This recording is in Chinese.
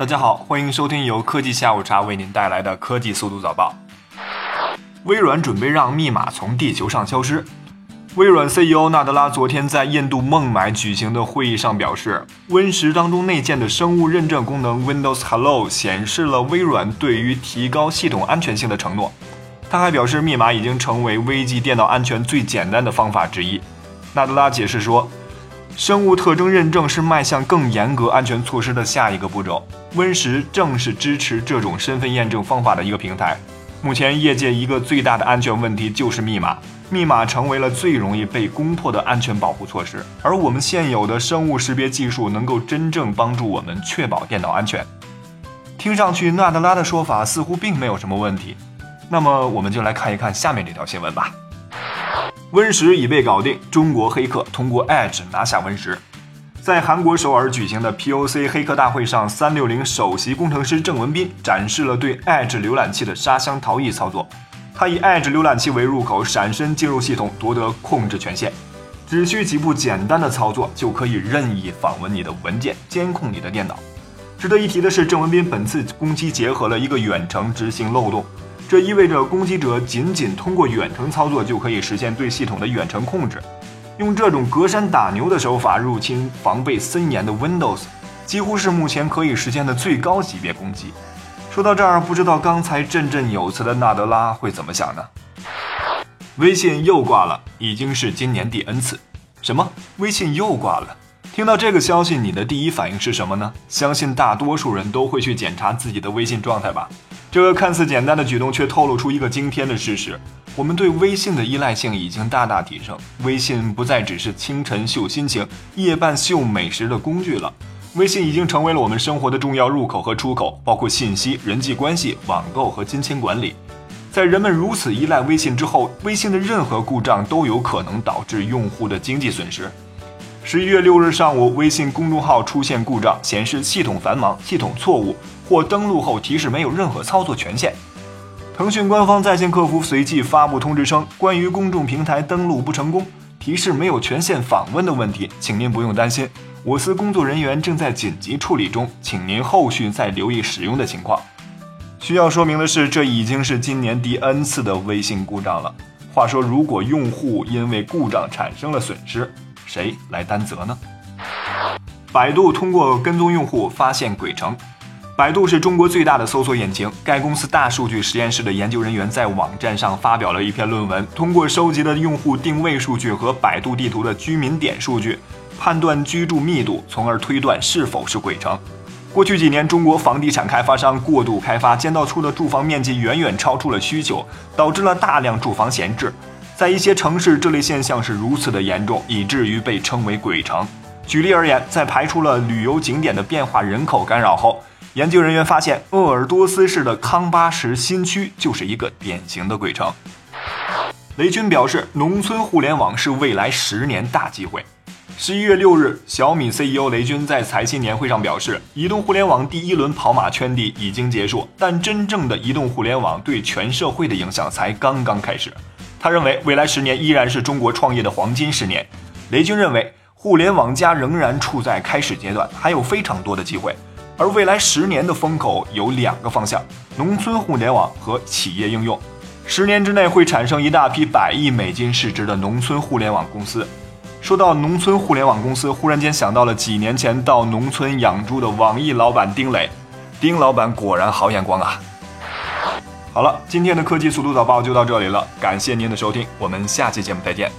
大家好，欢迎收听由科技下午茶为您带来的科技速度早报。微软准备让密码从地球上消失。微软 CEO 纳德拉昨天在印度孟买举行的会议上表示，Win 十当中内建的生物认证功能 Windows Hello 显示了微软对于提高系统安全性的承诺。他还表示，密码已经成为危及电脑安全最简单的方法之一。纳德拉解释说。生物特征认证是迈向更严格安全措施的下一个步骤。Win 十正是支持这种身份验证方法的一个平台。目前业界一个最大的安全问题就是密码，密码成为了最容易被攻破的安全保护措施。而我们现有的生物识别技术能够真正帮助我们确保电脑安全。听上去纳德拉的说法似乎并没有什么问题。那么我们就来看一看下面这条新闻吧。Win 十已被搞定，中国黑客通过 Edge 拿下 Win 十。在韩国首尔举行的 POC 黑客大会上，三六零首席工程师郑文斌展示了对 Edge 浏览器的沙箱逃逸操作。他以 Edge 浏览器为入口，闪身进入系统，夺得控制权限。只需几步简单的操作，就可以任意访问你的文件，监控你的电脑。值得一提的是，郑文斌本次攻击结合了一个远程执行漏洞。这意味着攻击者仅仅通过远程操作就可以实现对系统的远程控制。用这种隔山打牛的手法入侵防备森严的 Windows，几乎是目前可以实现的最高级别攻击。说到这儿，不知道刚才振振有词的纳德拉会怎么想呢？微信又挂了，已经是今年第 N 次。什么？微信又挂了？听到这个消息，你的第一反应是什么呢？相信大多数人都会去检查自己的微信状态吧。这个看似简单的举动，却透露出一个惊天的事实：我们对微信的依赖性已经大大提升。微信不再只是清晨秀心情、夜半秀美食的工具了，微信已经成为了我们生活的重要入口和出口，包括信息、人际关系、网购和金钱管理。在人们如此依赖微信之后，微信的任何故障都有可能导致用户的经济损失。十一月六日上午，微信公众号出现故障，显示系统繁忙、系统错误。或登录后提示没有任何操作权限。腾讯官方在线客服随即发布通知称，关于公众平台登录不成功、提示没有权限访问的问题，请您不用担心，我司工作人员正在紧急处理中，请您后续再留意使用的情况。需要说明的是，这已经是今年第 N 次的微信故障了。话说，如果用户因为故障产生了损失，谁来担责呢？百度通过跟踪用户发现鬼城。百度是中国最大的搜索引擎。该公司大数据实验室的研究人员在网站上发表了一篇论文，通过收集的用户定位数据和百度地图的居民点数据，判断居住密度，从而推断是否是鬼城。过去几年，中国房地产开发商过度开发，建造出的住房面积远远超出了需求，导致了大量住房闲置。在一些城市，这类现象是如此的严重，以至于被称为鬼城。举例而言，在排除了旅游景点的变化人口干扰后，研究人员发现，鄂尔多斯市的康巴什新区就是一个典型的鬼城。雷军表示，农村互联网是未来十年大机会。十一月六日，小米 CEO 雷军在财新年会上表示，移动互联网第一轮跑马圈地已经结束，但真正的移动互联网对全社会的影响才刚刚开始。他认为，未来十年依然是中国创业的黄金十年。雷军认为，互联网加仍然处在开始阶段，还有非常多的机会。而未来十年的风口有两个方向：农村互联网和企业应用。十年之内会产生一大批百亿美金市值的农村互联网公司。说到农村互联网公司，忽然间想到了几年前到农村养猪的网易老板丁磊。丁老板果然好眼光啊！好了，今天的科技速度早报就到这里了，感谢您的收听，我们下期节目再见。